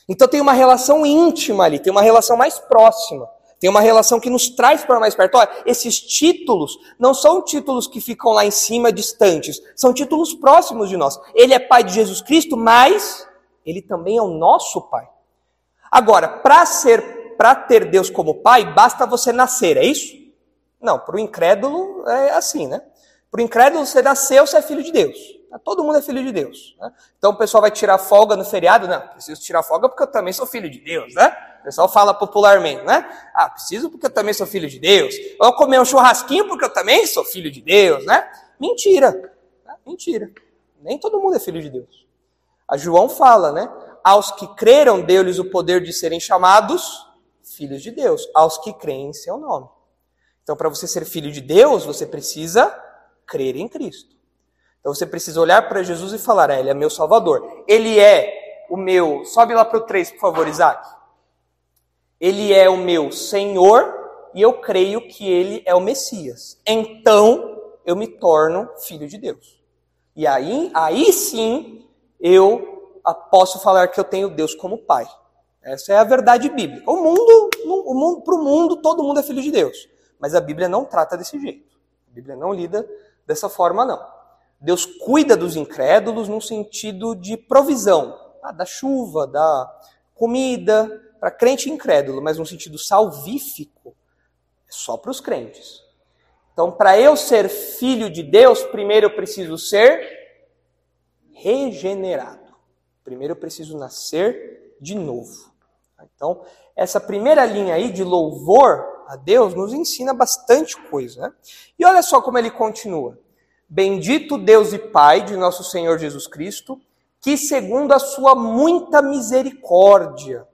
Então tem uma relação íntima ali, tem uma relação mais próxima. Tem uma relação que nos traz para mais perto. Olha, esses títulos não são títulos que ficam lá em cima, distantes. São títulos próximos de nós. Ele é pai de Jesus Cristo, mas ele também é o nosso pai. Agora, para ser, para ter Deus como pai, basta você nascer, é isso? Não, para o incrédulo é assim, né? Para o incrédulo, você nasceu, você é filho de Deus. Todo mundo é filho de Deus. Né? Então o pessoal vai tirar folga no feriado? Não, preciso tirar folga porque eu também sou filho de Deus, né? Pessoal fala popularmente, né? Ah, preciso porque eu também sou filho de Deus. Ou comer um churrasquinho porque eu também sou filho de Deus, né? Mentira. Né? Mentira. Nem todo mundo é filho de Deus. A João fala, né? Aos que creram, deu-lhes o poder de serem chamados filhos de Deus. Aos que creem em seu nome. Então, para você ser filho de Deus, você precisa crer em Cristo. Então você precisa olhar para Jesus e falar: ah, Ele é meu Salvador. Ele é o meu. Sobe lá para o 3, por favor, Isaac. Ele é o meu Senhor e eu creio que Ele é o Messias. Então eu me torno filho de Deus. E aí, aí sim eu posso falar que eu tenho Deus como Pai. Essa é a verdade bíblica. O mundo, o mundo para o mundo, todo mundo é filho de Deus. Mas a Bíblia não trata desse jeito. A Bíblia não lida dessa forma, não. Deus cuida dos incrédulos no sentido de provisão, ah, da chuva, da comida, para crente incrédulo, mas no sentido salvífico, é só para os crentes. Então, para eu ser filho de Deus, primeiro eu preciso ser regenerado. Primeiro eu preciso nascer de novo. Então, essa primeira linha aí de louvor a Deus nos ensina bastante coisa. Né? E olha só como ele continua. Bendito Deus e Pai de nosso Senhor Jesus Cristo, que segundo a sua muita misericórdia.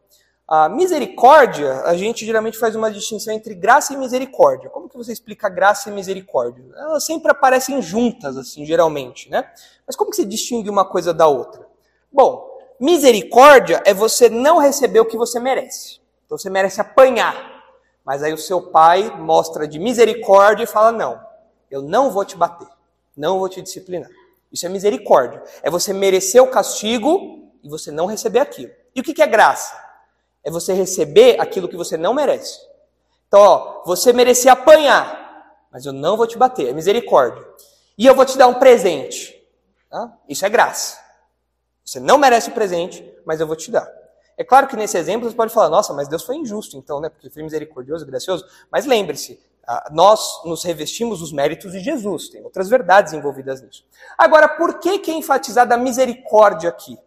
A misericórdia, a gente geralmente faz uma distinção entre graça e misericórdia. Como que você explica graça e misericórdia? Elas sempre aparecem juntas, assim, geralmente, né? Mas como que você distingue uma coisa da outra? Bom, misericórdia é você não receber o que você merece. Então você merece apanhar. Mas aí o seu pai mostra de misericórdia e fala: não, eu não vou te bater. Não vou te disciplinar. Isso é misericórdia. É você merecer o castigo e você não receber aquilo. E o que é graça? É você receber aquilo que você não merece. Então, ó, você merecia apanhar, mas eu não vou te bater. É misericórdia. E eu vou te dar um presente. Tá? Isso é graça. Você não merece o presente, mas eu vou te dar. É claro que nesse exemplo você pode falar, nossa, mas Deus foi injusto, então, né? Porque foi misericordioso, gracioso. Mas lembre-se, ah, nós nos revestimos os méritos de Jesus, tem outras verdades envolvidas nisso. Agora, por que, que é enfatizada a misericórdia aqui?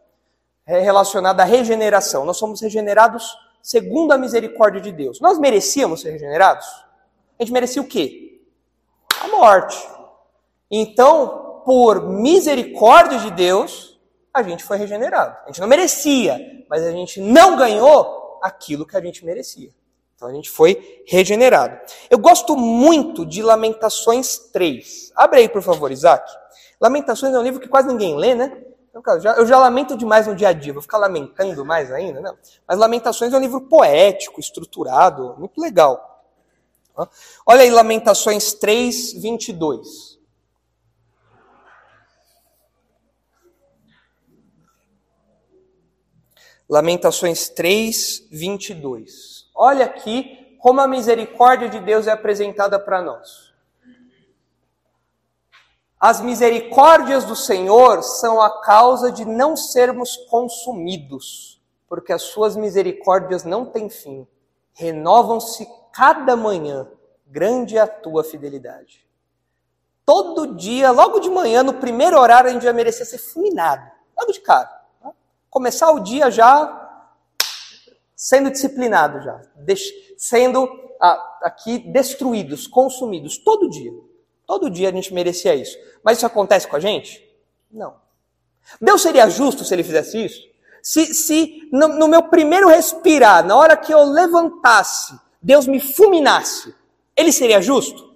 É relacionada à regeneração. Nós somos regenerados segundo a misericórdia de Deus. Nós merecíamos ser regenerados? A gente merecia o quê? A morte. Então, por misericórdia de Deus, a gente foi regenerado. A gente não merecia, mas a gente não ganhou aquilo que a gente merecia. Então a gente foi regenerado. Eu gosto muito de Lamentações 3. Abre aí, por favor, Isaac. Lamentações é um livro que quase ninguém lê, né? Eu já, eu já lamento demais no dia a dia, vou ficar lamentando mais ainda, não. Mas Lamentações é um livro poético, estruturado, muito legal. Olha aí, Lamentações 3, 22. Lamentações 3, 22. Olha aqui como a misericórdia de Deus é apresentada para nós. As misericórdias do Senhor são a causa de não sermos consumidos, porque as suas misericórdias não têm fim, renovam-se cada manhã, grande é a tua fidelidade. Todo dia, logo de manhã, no primeiro horário, a gente vai merecer ser fulminado, logo de cara. Tá? Começar o dia já sendo disciplinado, já, sendo ah, aqui destruídos, consumidos, todo dia. Todo dia a gente merecia isso. Mas isso acontece com a gente? Não. Deus seria justo se ele fizesse isso? Se, se no, no meu primeiro respirar, na hora que eu levantasse, Deus me fulminasse, ele seria justo?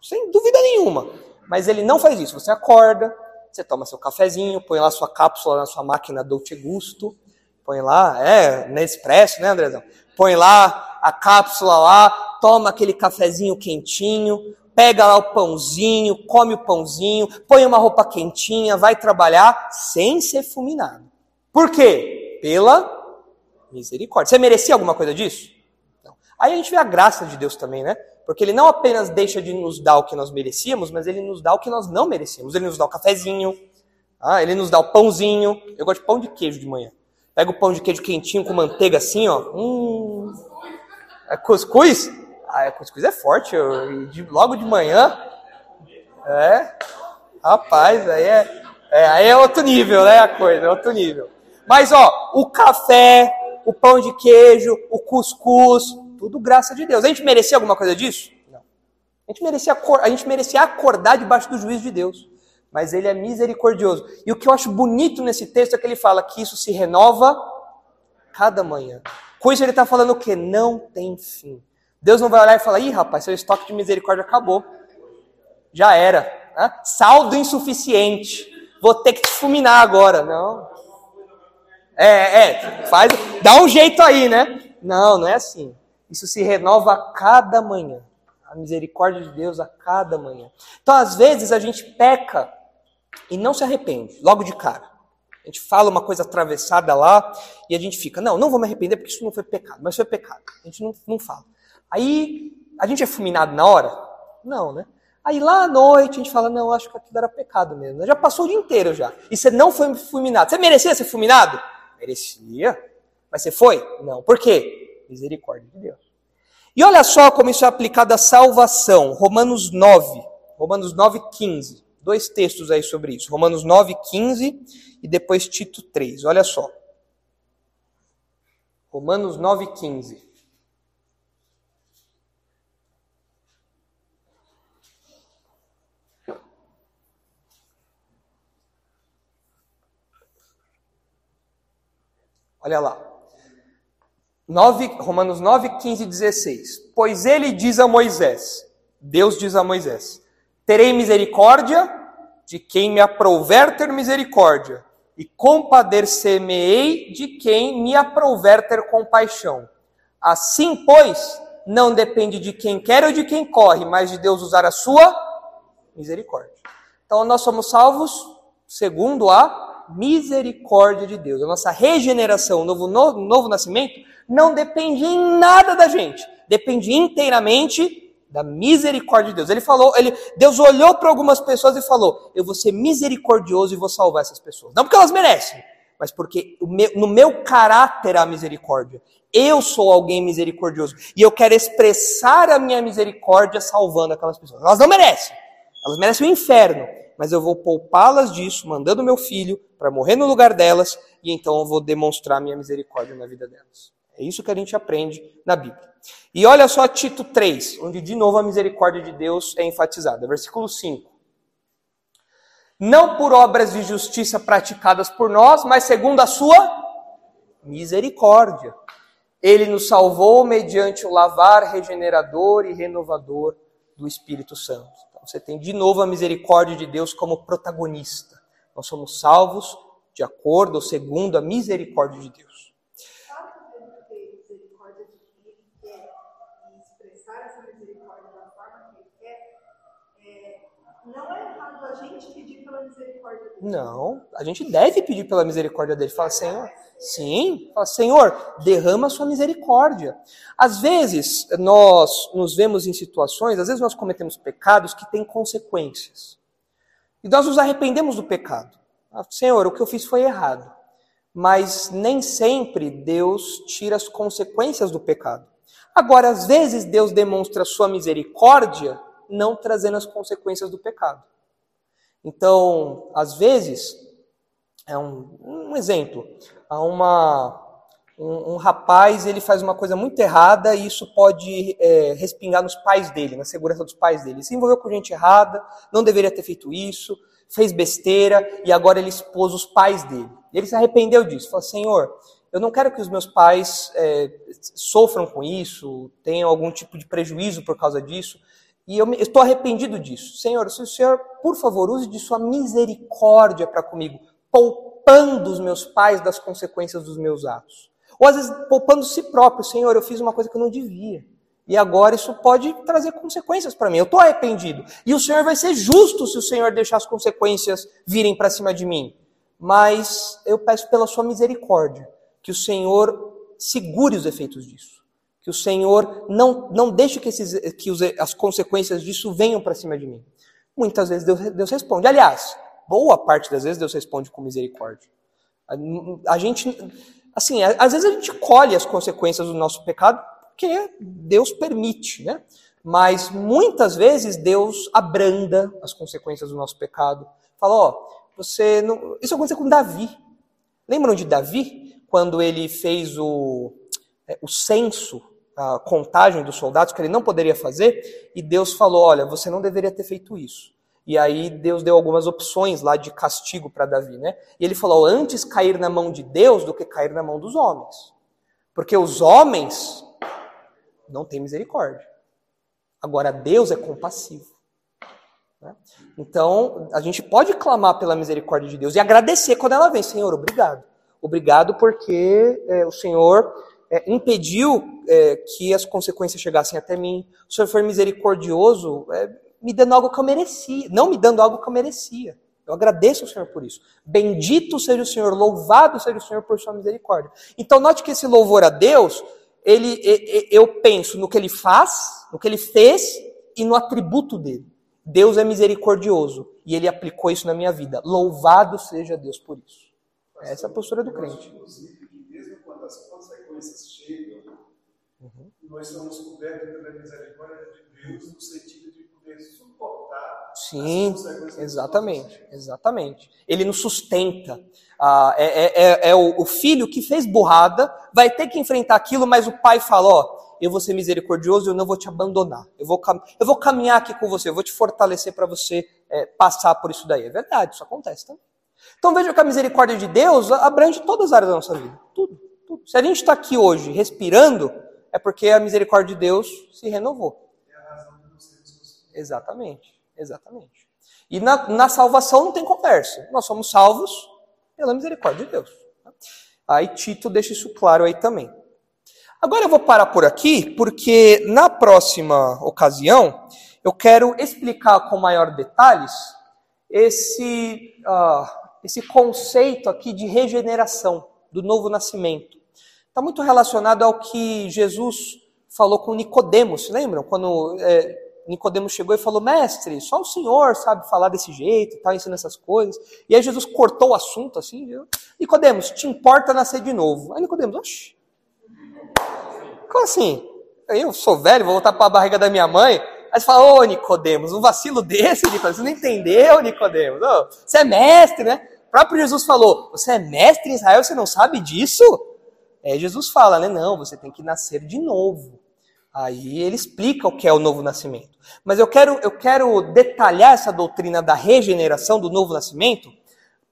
Sem dúvida nenhuma. Mas ele não faz isso. Você acorda, você toma seu cafezinho, põe lá sua cápsula na sua máquina Dolce Gusto, põe lá, é, Nespresso, né, Andrezão? Põe lá a cápsula lá, toma aquele cafezinho quentinho, pega lá o pãozinho, come o pãozinho, põe uma roupa quentinha, vai trabalhar sem ser fulminado. Por quê? Pela misericórdia. Você merecia alguma coisa disso? Não. Aí a gente vê a graça de Deus também, né? Porque ele não apenas deixa de nos dar o que nós merecíamos, mas ele nos dá o que nós não merecíamos. Ele nos dá o cafezinho, ah, ele nos dá o pãozinho. Eu gosto de pão de queijo de manhã. Pega o pão de queijo quentinho com manteiga assim, ó. Hum. É cuscuz? Ah, é, cuscuz é forte, eu, de, logo de manhã. É, rapaz, aí é, é, aí é outro nível, né? A coisa, é outro nível. Mas, ó, o café, o pão de queijo, o cuscuz, tudo graça de Deus. A gente merecia alguma coisa disso? Não. A gente merecia, a gente merecia acordar debaixo do juízo de Deus. Mas ele é misericordioso. E o que eu acho bonito nesse texto é que ele fala que isso se renova cada manhã. Com isso ele está falando o quê? Não tem fim. Deus não vai olhar e falar, ih, rapaz, seu estoque de misericórdia acabou. Já era. Né? Saldo insuficiente. Vou ter que te fulminar agora. Não. É, é, faz, dá um jeito aí, né? Não, não é assim. Isso se renova a cada manhã. A misericórdia de Deus a cada manhã. Então, às vezes, a gente peca e não se arrepende, logo de cara. A gente fala uma coisa atravessada lá e a gente fica, não, não vou me arrepender porque isso não foi pecado, mas foi pecado. A gente não, não fala. Aí a gente é fulminado na hora? Não, né? Aí lá à noite a gente fala, não, acho que aquilo era pecado mesmo. Já passou o dia inteiro já. E você não foi fulminado. Você merecia ser fulminado? Merecia. Mas você foi? Não. Por quê? Misericórdia de Deus. E olha só como isso é aplicado à salvação. Romanos 9. Romanos 9, 15. Dois textos aí sobre isso. Romanos 9, 15 e depois Tito 3. Olha só. Romanos 9, 15. Olha lá. 9, Romanos 9, 15 e 16. Pois ele diz a Moisés, Deus diz a Moisés: Terei misericórdia de quem me aprouver ter misericórdia, e compadecer-me-ei de quem me aprouver ter compaixão. Assim, pois, não depende de quem quer ou de quem corre, mas de Deus usar a sua misericórdia. Então, nós somos salvos segundo a misericórdia de Deus. A nossa regeneração, o novo, novo, novo nascimento, não depende em nada da gente. Depende inteiramente da misericórdia de Deus. Ele falou, ele, Deus olhou para algumas pessoas e falou: Eu vou ser misericordioso e vou salvar essas pessoas. Não porque elas merecem, mas porque meu, no meu caráter há misericórdia. Eu sou alguém misericordioso e eu quero expressar a minha misericórdia salvando aquelas pessoas. Elas não merecem. Elas merecem o inferno mas eu vou poupá-las disso, mandando meu filho para morrer no lugar delas, e então eu vou demonstrar minha misericórdia na vida delas. É isso que a gente aprende na Bíblia. E olha só Tito 3, onde de novo a misericórdia de Deus é enfatizada. Versículo 5. Não por obras de justiça praticadas por nós, mas segundo a sua misericórdia. Ele nos salvou mediante o lavar regenerador e renovador do Espírito Santo. Você tem de novo a misericórdia de Deus como protagonista. Nós somos salvos de acordo ou segundo a misericórdia de Deus. É errado a gente pedir pela misericórdia dele. Não, a gente deve pedir pela misericórdia dele. Fala, Senhor, sim, fala, Senhor, derrama a sua misericórdia. Às vezes nós nos vemos em situações, às vezes nós cometemos pecados que têm consequências. E nós nos arrependemos do pecado. Ah, Senhor, o que eu fiz foi errado. Mas nem sempre Deus tira as consequências do pecado. Agora, às vezes, Deus demonstra sua misericórdia não trazendo as consequências do pecado. Então, às vezes, é um, um exemplo, há uma, um, um, rapaz ele faz uma coisa muito errada e isso pode é, respingar nos pais dele, na segurança dos pais dele. Ele se envolveu com gente errada, não deveria ter feito isso, fez besteira e agora ele expôs os pais dele. Ele se arrependeu disso, falou: Senhor, eu não quero que os meus pais é, sofram com isso, tenham algum tipo de prejuízo por causa disso. E eu estou arrependido disso. Senhor, se o Senhor, por favor, use de sua misericórdia para comigo, poupando os meus pais das consequências dos meus atos. Ou às vezes poupando si próprio, Senhor, eu fiz uma coisa que eu não devia. E agora isso pode trazer consequências para mim. Eu estou arrependido. E o Senhor vai ser justo se o Senhor deixar as consequências virem para cima de mim. Mas eu peço pela sua misericórdia que o Senhor segure os efeitos disso. Que o Senhor não, não deixe que, esses, que os, as consequências disso venham para cima de mim. Muitas vezes Deus, Deus responde. Aliás, boa parte das vezes Deus responde com misericórdia. A, a gente assim, às vezes a gente colhe as consequências do nosso pecado porque Deus permite, né? Mas muitas vezes Deus abranda as consequências do nosso pecado. Fala, ó, você não... Isso aconteceu com Davi. Lembram de Davi? Quando ele fez o, é, o censo, a contagem dos soldados, que ele não poderia fazer, e Deus falou: olha, você não deveria ter feito isso. E aí Deus deu algumas opções lá de castigo para Davi, né? E ele falou: antes cair na mão de Deus do que cair na mão dos homens. Porque os homens não têm misericórdia. Agora Deus é compassivo. Né? Então, a gente pode clamar pela misericórdia de Deus e agradecer quando ela vem. Senhor, obrigado. Obrigado porque é, o Senhor é, impediu é, que as consequências chegassem até mim. O Senhor foi misericordioso é, me dando algo que eu merecia, não me dando algo que eu merecia. Eu agradeço ao Senhor por isso. Bendito seja o Senhor, louvado seja o Senhor por sua misericórdia. Então note que esse louvor a Deus, ele, eu penso no que ele faz, no que ele fez e no atributo dele. Deus é misericordioso e ele aplicou isso na minha vida. Louvado seja Deus por isso. Essa é a postura do crente. Chegam, uhum. nós somos cobertos pela misericórdia de Deus no sentido suportar. Sim, exatamente, exatamente. Ele nos sustenta. Ah, é, é, é, é o, o, filho que fez burrada, vai ter que enfrentar aquilo, mas o pai fala: Ó, eu vou ser misericordioso, eu não vou te abandonar. Eu vou, eu vou caminhar aqui com você, eu vou te fortalecer para você é, passar por isso daí. É verdade, isso acontece também. Então veja que a misericórdia de Deus abrange todas as áreas da nossa vida. Tudo. Se a gente está aqui hoje respirando, é porque a misericórdia de Deus se renovou. Exatamente, exatamente. E na, na salvação não tem conversa. Nós somos salvos pela misericórdia de Deus. Aí Tito deixa isso claro aí também. Agora eu vou parar por aqui, porque na próxima ocasião eu quero explicar com maior detalhes esse, uh, esse conceito aqui de regeneração, do novo nascimento. Está muito relacionado ao que Jesus falou com Nicodemos, lembram? Quando é, Nicodemos chegou e falou: Mestre, só o senhor sabe falar desse jeito, tá ensinando essas coisas. E aí Jesus cortou o assunto assim, viu? Nicodemos, te importa nascer de novo? Aí Nicodemos, oxe. Como assim? Eu sou velho, vou voltar para a barriga da minha mãe. Aí você fala, ô Nicodemos, um vacilo desse, Nicodemos, você não entendeu, Nicodemos? Você é mestre, né? O próprio Jesus falou, você é mestre em Israel, você não sabe disso? Aí Jesus fala, né? Não, você tem que nascer de novo. Aí ele explica o que é o novo nascimento. Mas eu quero, eu quero detalhar essa doutrina da regeneração, do novo nascimento,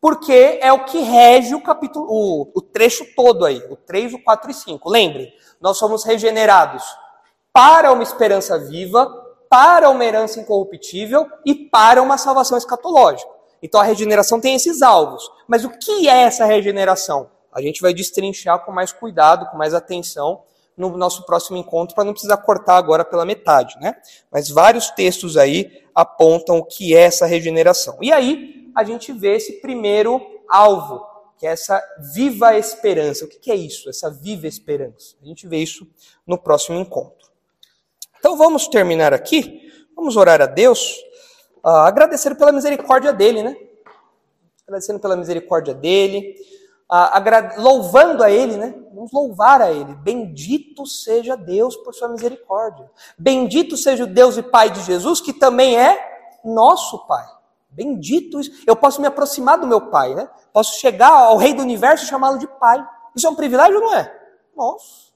porque é o que rege o capítulo, o, o trecho todo aí, o 3, o 4 e 5. Lembre, nós somos regenerados para uma esperança viva, para uma herança incorruptível e para uma salvação escatológica. Então a regeneração tem esses alvos. Mas o que é essa regeneração? A gente vai destrinchar com mais cuidado, com mais atenção no nosso próximo encontro, para não precisar cortar agora pela metade, né? Mas vários textos aí apontam o que é essa regeneração. E aí a gente vê esse primeiro alvo, que é essa viva esperança. O que é isso, essa viva esperança? A gente vê isso no próximo encontro. Então vamos terminar aqui, vamos orar a Deus. ah, agradecendo pela misericórdia dele, né? Agradecendo pela misericórdia dele, louvando a ele, né? Vamos louvar a ele. Bendito seja Deus por sua misericórdia. Bendito seja o Deus e Pai de Jesus, que também é nosso Pai. Bendito. Eu posso me aproximar do meu Pai, né? Posso chegar ao Rei do Universo e chamá-lo de Pai. Isso é um privilégio ou não é? Nossa.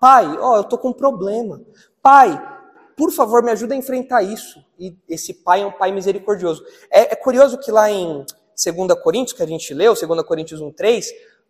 Pai, ó, eu tô com um problema. Pai, por favor, me ajuda a enfrentar isso. E esse pai é um pai misericordioso. É, é curioso que lá em 2 Coríntios, que a gente leu, 2 Coríntios 1,3,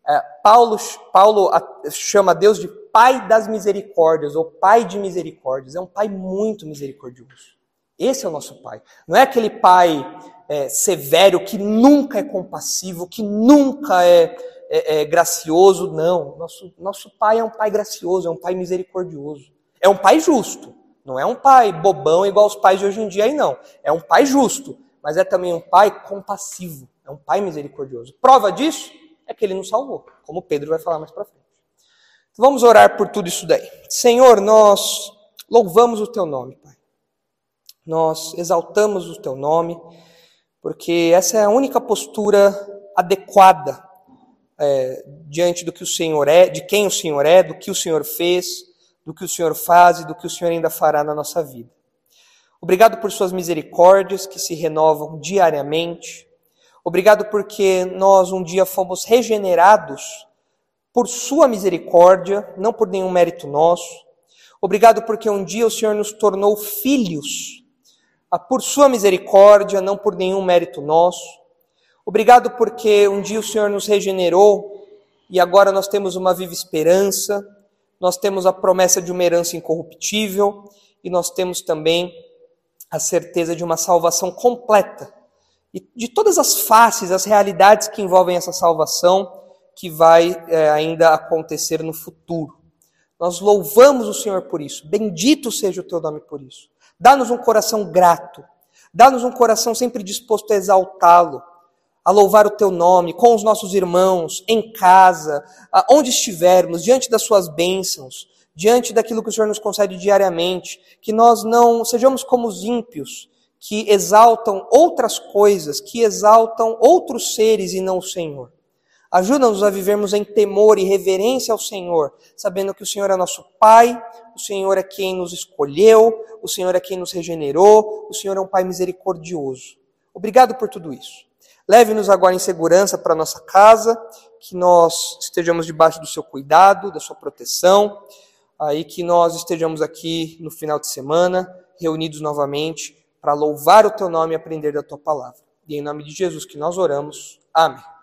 é, Paulo, Paulo chama Deus de Pai das misericórdias, ou Pai de misericórdias. É um pai muito misericordioso. Esse é o nosso pai. Não é aquele pai é, severo que nunca é compassivo, que nunca é, é- é gracioso. Não. Nosso, nosso pai é um pai gracioso, é um pai misericordioso. É um pai justo. Não é um pai bobão igual os pais de hoje em dia aí, não. É um pai justo, mas é também um pai compassivo. É um pai misericordioso. Prova disso é que ele nos salvou, como Pedro vai falar mais para frente. Então, vamos orar por tudo isso daí. Senhor, nós louvamos o teu nome, Pai. Nós exaltamos o teu nome, porque essa é a única postura adequada é, diante do que o Senhor é, de quem o Senhor é, do que o Senhor fez, do que o Senhor faz e do que o Senhor ainda fará na nossa vida. Obrigado por suas misericórdias que se renovam diariamente. Obrigado porque nós um dia fomos regenerados por sua misericórdia, não por nenhum mérito nosso. Obrigado porque um dia o Senhor nos tornou filhos, ah, por sua misericórdia, não por nenhum mérito nosso. Obrigado porque um dia o Senhor nos regenerou e agora nós temos uma viva esperança, nós temos a promessa de uma herança incorruptível e nós temos também a certeza de uma salvação completa e de todas as faces, as realidades que envolvem essa salvação que vai é, ainda acontecer no futuro. Nós louvamos o Senhor por isso. Bendito seja o teu nome por isso. Dá-nos um coração grato. Dá-nos um coração sempre disposto a exaltá-lo, a louvar o teu nome com os nossos irmãos, em casa, onde estivermos, diante das suas bênçãos, diante daquilo que o Senhor nos concede diariamente, que nós não sejamos como os ímpios, que exaltam outras coisas, que exaltam outros seres e não o Senhor. Ajuda-nos a vivermos em temor e reverência ao Senhor, sabendo que o Senhor é nosso Pai, o Senhor é quem nos escolheu, o Senhor é quem nos regenerou, o Senhor é um Pai misericordioso. Obrigado por tudo isso. Leve-nos agora em segurança para nossa casa, que nós estejamos debaixo do seu cuidado, da sua proteção, aí que nós estejamos aqui no final de semana, reunidos novamente, para louvar o teu nome e aprender da tua palavra. E em nome de Jesus que nós oramos. Amém.